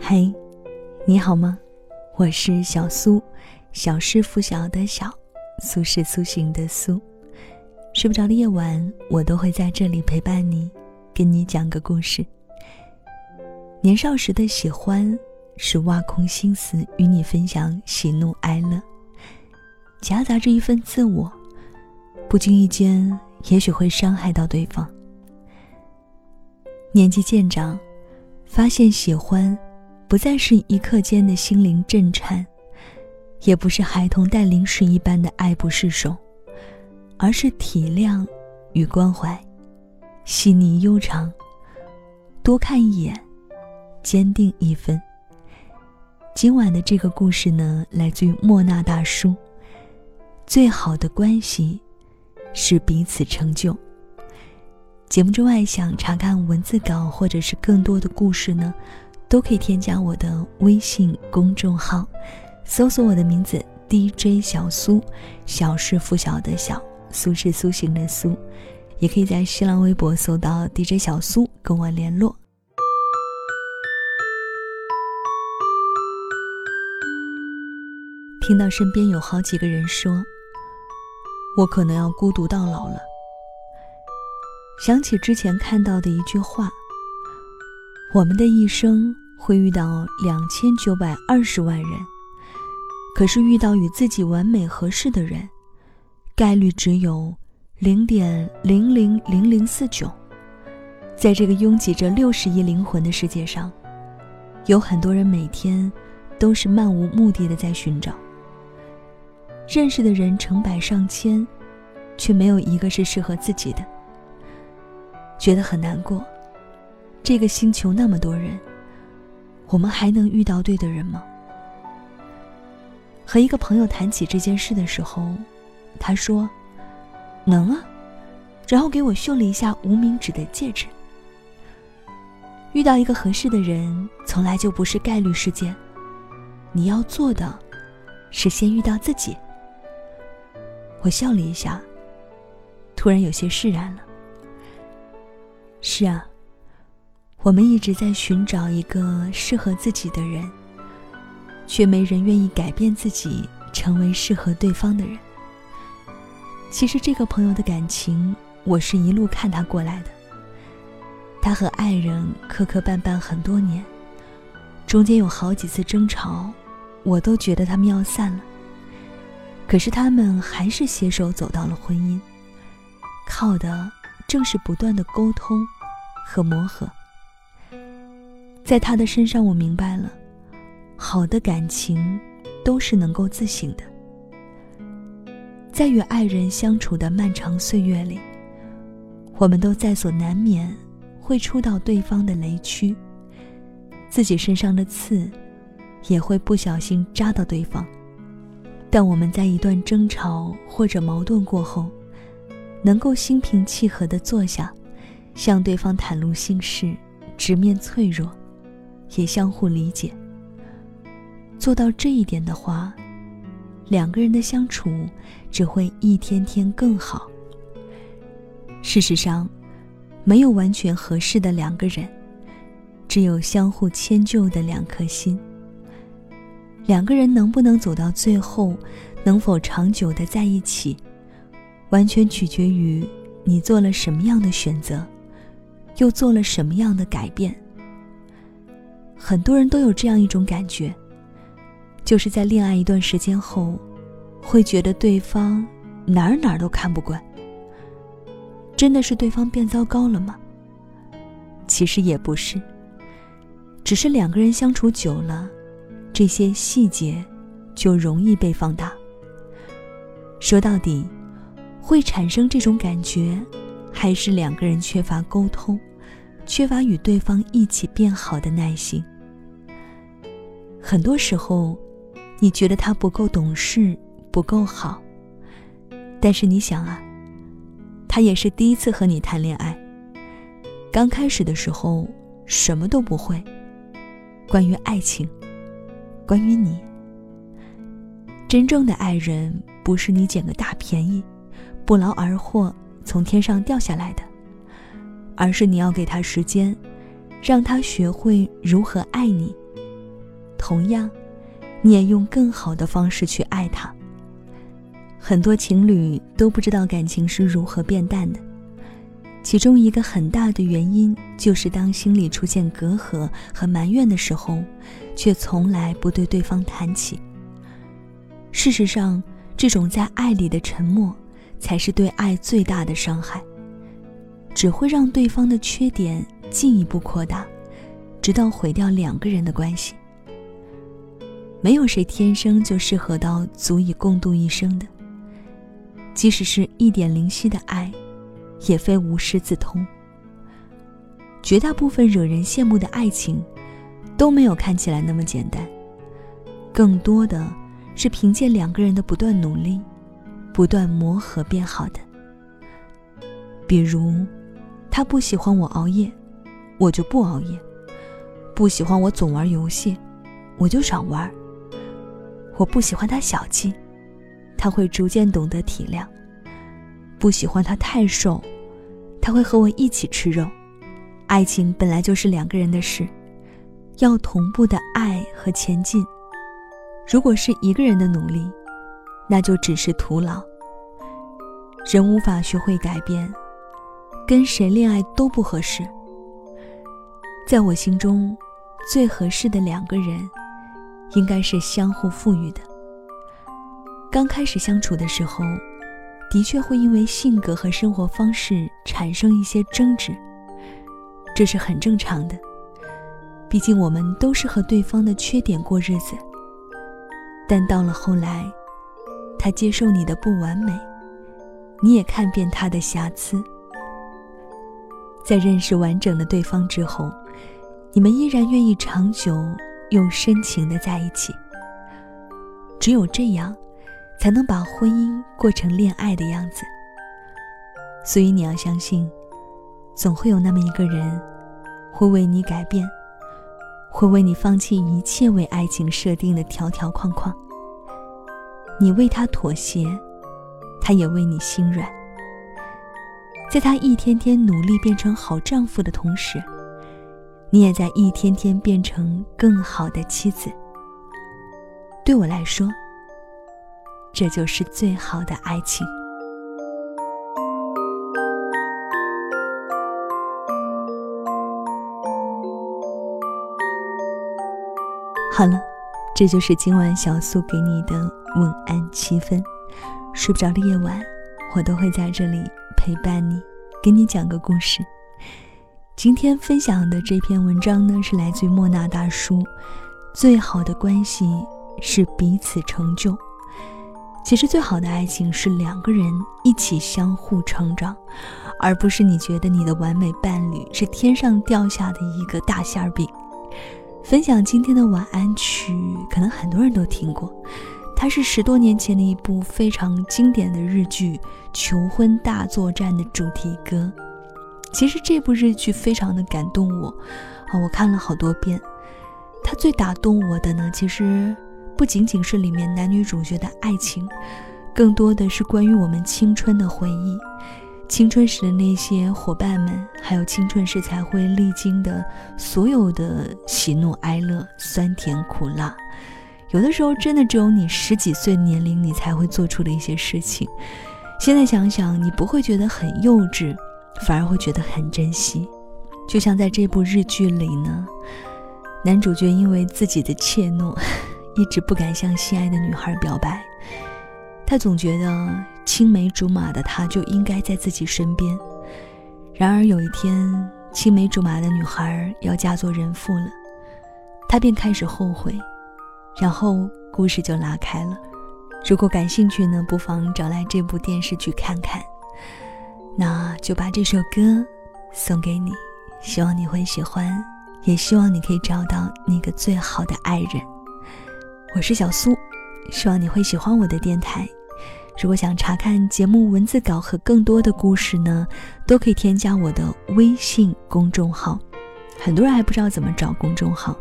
嘿，你好吗？我是小苏，小是拂晓的小，苏是苏醒的苏。睡不着的夜晚，我都会在这里陪伴你，跟你讲个故事。年少时的喜欢，是挖空心思与你分享喜怒哀乐，夹杂着一份自我，不经意间，也许会伤害到对方。年纪渐长，发现喜欢。不再是一刻间的心灵震颤，也不是孩童带零食一般的爱不释手，而是体谅与关怀，细腻悠长。多看一眼，坚定一分。今晚的这个故事呢，来自于莫那大叔。最好的关系，是彼此成就。节目之外，想查看文字稿或者是更多的故事呢？都可以添加我的微信公众号，搜索我的名字 DJ 小苏，小是拂晓的小，苏是苏醒的苏，也可以在新浪微博搜到 DJ 小苏跟我联络。听到身边有好几个人说，我可能要孤独到老了，想起之前看到的一句话，我们的一生。会遇到两千九百二十万人，可是遇到与自己完美合适的人，概率只有零点零零零零四九。在这个拥挤着六十亿灵魂的世界上，有很多人每天都是漫无目的的在寻找。认识的人成百上千，却没有一个是适合自己的，觉得很难过。这个星球那么多人。我们还能遇到对的人吗？和一个朋友谈起这件事的时候，他说：“能啊。”然后给我秀了一下无名指的戒指。遇到一个合适的人，从来就不是概率事件。你要做的，是先遇到自己。我笑了一下，突然有些释然了。是啊。我们一直在寻找一个适合自己的人，却没人愿意改变自己，成为适合对方的人。其实这个朋友的感情，我是一路看他过来的。他和爱人磕磕绊绊很多年，中间有好几次争吵，我都觉得他们要散了。可是他们还是携手走到了婚姻，靠的正是不断的沟通和磨合。在他的身上，我明白了，好的感情都是能够自省的。在与爱人相处的漫长岁月里，我们都在所难免会触到对方的雷区，自己身上的刺也会不小心扎到对方。但我们在一段争吵或者矛盾过后，能够心平气和地坐下，向对方袒露心事，直面脆弱。也相互理解。做到这一点的话，两个人的相处只会一天天更好。事实上，没有完全合适的两个人，只有相互迁就的两颗心。两个人能不能走到最后，能否长久的在一起，完全取决于你做了什么样的选择，又做了什么样的改变。很多人都有这样一种感觉，就是在恋爱一段时间后，会觉得对方哪儿哪儿都看不惯。真的是对方变糟糕了吗？其实也不是，只是两个人相处久了，这些细节就容易被放大。说到底，会产生这种感觉，还是两个人缺乏沟通，缺乏与对方一起变好的耐心。很多时候，你觉得他不够懂事，不够好。但是你想啊，他也是第一次和你谈恋爱。刚开始的时候，什么都不会。关于爱情，关于你，真正的爱人不是你捡个大便宜，不劳而获从天上掉下来的，而是你要给他时间，让他学会如何爱你。同样，你也用更好的方式去爱他。很多情侣都不知道感情是如何变淡的，其中一个很大的原因就是当心里出现隔阂和埋怨的时候，却从来不对对方谈起。事实上，这种在爱里的沉默，才是对爱最大的伤害，只会让对方的缺点进一步扩大，直到毁掉两个人的关系。没有谁天生就适合到足以共度一生的。即使是一点灵犀的爱，也非无师自通。绝大部分惹人羡慕的爱情，都没有看起来那么简单，更多的是凭借两个人的不断努力、不断磨合变好的。比如，他不喜欢我熬夜，我就不熬夜；不喜欢我总玩游戏，我就少玩；我不喜欢他小气。他会逐渐懂得体谅，不喜欢他太瘦，他会和我一起吃肉。爱情本来就是两个人的事，要同步的爱和前进。如果是一个人的努力，那就只是徒劳。人无法学会改变，跟谁恋爱都不合适。在我心中，最合适的两个人，应该是相互富裕的。刚开始相处的时候，的确会因为性格和生活方式产生一些争执，这是很正常的。毕竟我们都是和对方的缺点过日子。但到了后来，他接受你的不完美，你也看遍他的瑕疵。在认识完整的对方之后，你们依然愿意长久又深情的在一起。只有这样。才能把婚姻过成恋爱的样子。所以你要相信，总会有那么一个人，会为你改变，会为你放弃一切为爱情设定的条条框框。你为他妥协，他也为你心软。在他一天天努力变成好丈夫的同时，你也在一天天变成更好的妻子。对我来说。这就是最好的爱情。好了，这就是今晚小苏给你的晚安七分。睡不着的夜晚，我都会在这里陪伴你，给你讲个故事。今天分享的这篇文章呢，是来自于莫那大叔。最好的关系是彼此成就。其实最好的爱情是两个人一起相互成长，而不是你觉得你的完美伴侣是天上掉下的一个大馅饼。分享今天的晚安曲，可能很多人都听过，它是十多年前的一部非常经典的日剧《求婚大作战》的主题歌。其实这部日剧非常的感动我，啊，我看了好多遍。它最打动我的呢，其实。不仅仅是里面男女主角的爱情，更多的是关于我们青春的回忆，青春时的那些伙伴们，还有青春时才会历经的所有的喜怒哀乐、酸甜苦辣。有的时候，真的只有你十几岁年龄，你才会做出的一些事情。现在想想，你不会觉得很幼稚，反而会觉得很珍惜。就像在这部日剧里呢，男主角因为自己的怯懦。一直不敢向心爱的女孩表白，他总觉得青梅竹马的他就应该在自己身边。然而有一天，青梅竹马的女孩要嫁做人妇了，他便开始后悔，然后故事就拉开了。如果感兴趣呢，不妨找来这部电视剧看看。那就把这首歌送给你，希望你会喜欢，也希望你可以找到那个最好的爱人。我是小苏，希望你会喜欢我的电台。如果想查看节目文字稿和更多的故事呢，都可以添加我的微信公众号。很多人还不知道怎么找公众号，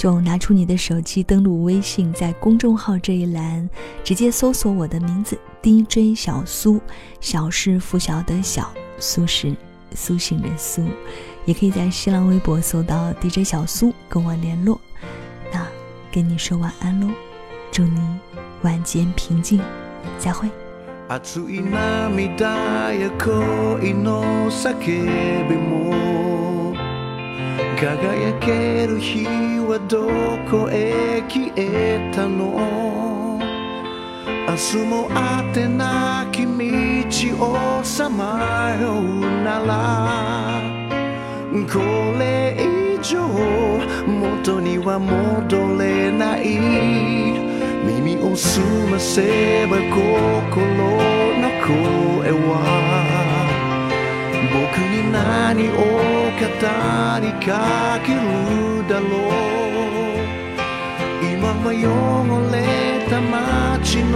就拿出你的手机登录微信，在公众号这一栏直接搜索我的名字 DJ 小苏，小是拂晓的小，苏是苏醒的苏，也可以在新浪微博搜到 DJ 小苏跟我联络。那跟你说晚安喽，祝你晚间平静，再会。輝ける日はどこへ消えたの？明日もあてなき道をさまようなら。これ以上元には戻れない。耳を澄ませば心の声は。僕に何を語りかけるだろう今は汚れた街の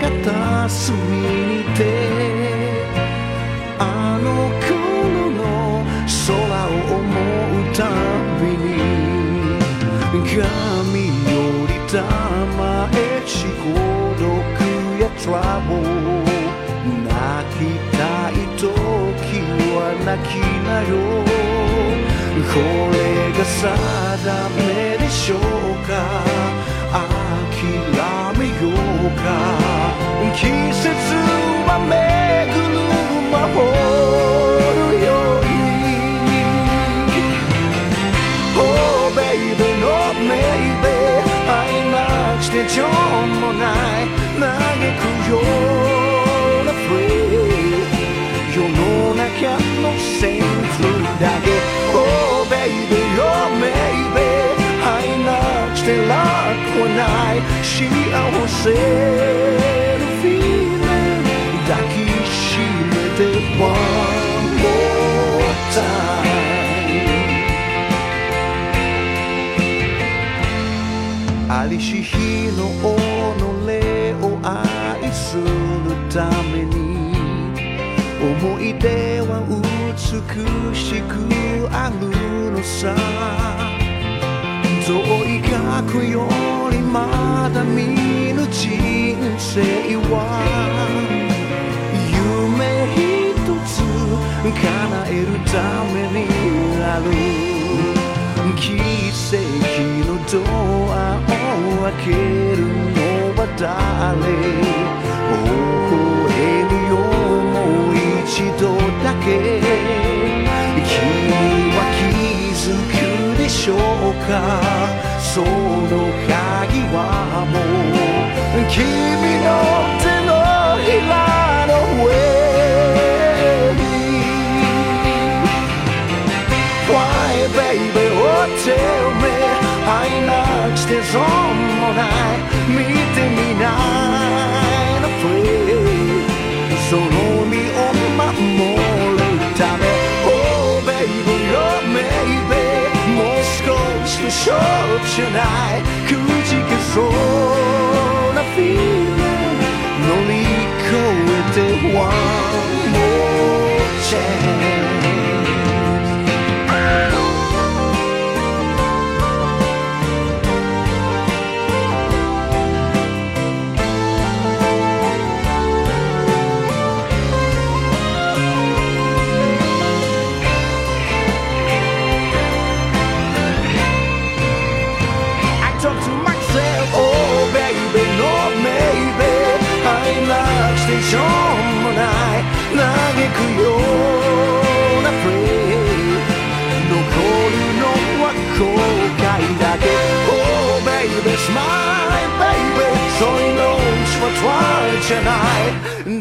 片隅に。てあの頃の空を思うたびに。髪よりたまえし孤独やトラブルなきなうこれが定めでしょうか諦めようか季節は巡る魔法愛なくして情もない嘆くよの feeling 抱きしめて one more time ありし日の己を愛するために思い出は美しくあるのさ遠い過去よりまだ見ぬ人生は夢一つ叶えるためにある。奇跡のドアを開けるのは誰？かその鍵はもう君の手のひらの上に Why baby oh tell me 愛なくして損もない見て じゃないくじけそうな feeling 乗り越えて One more chance Tonight.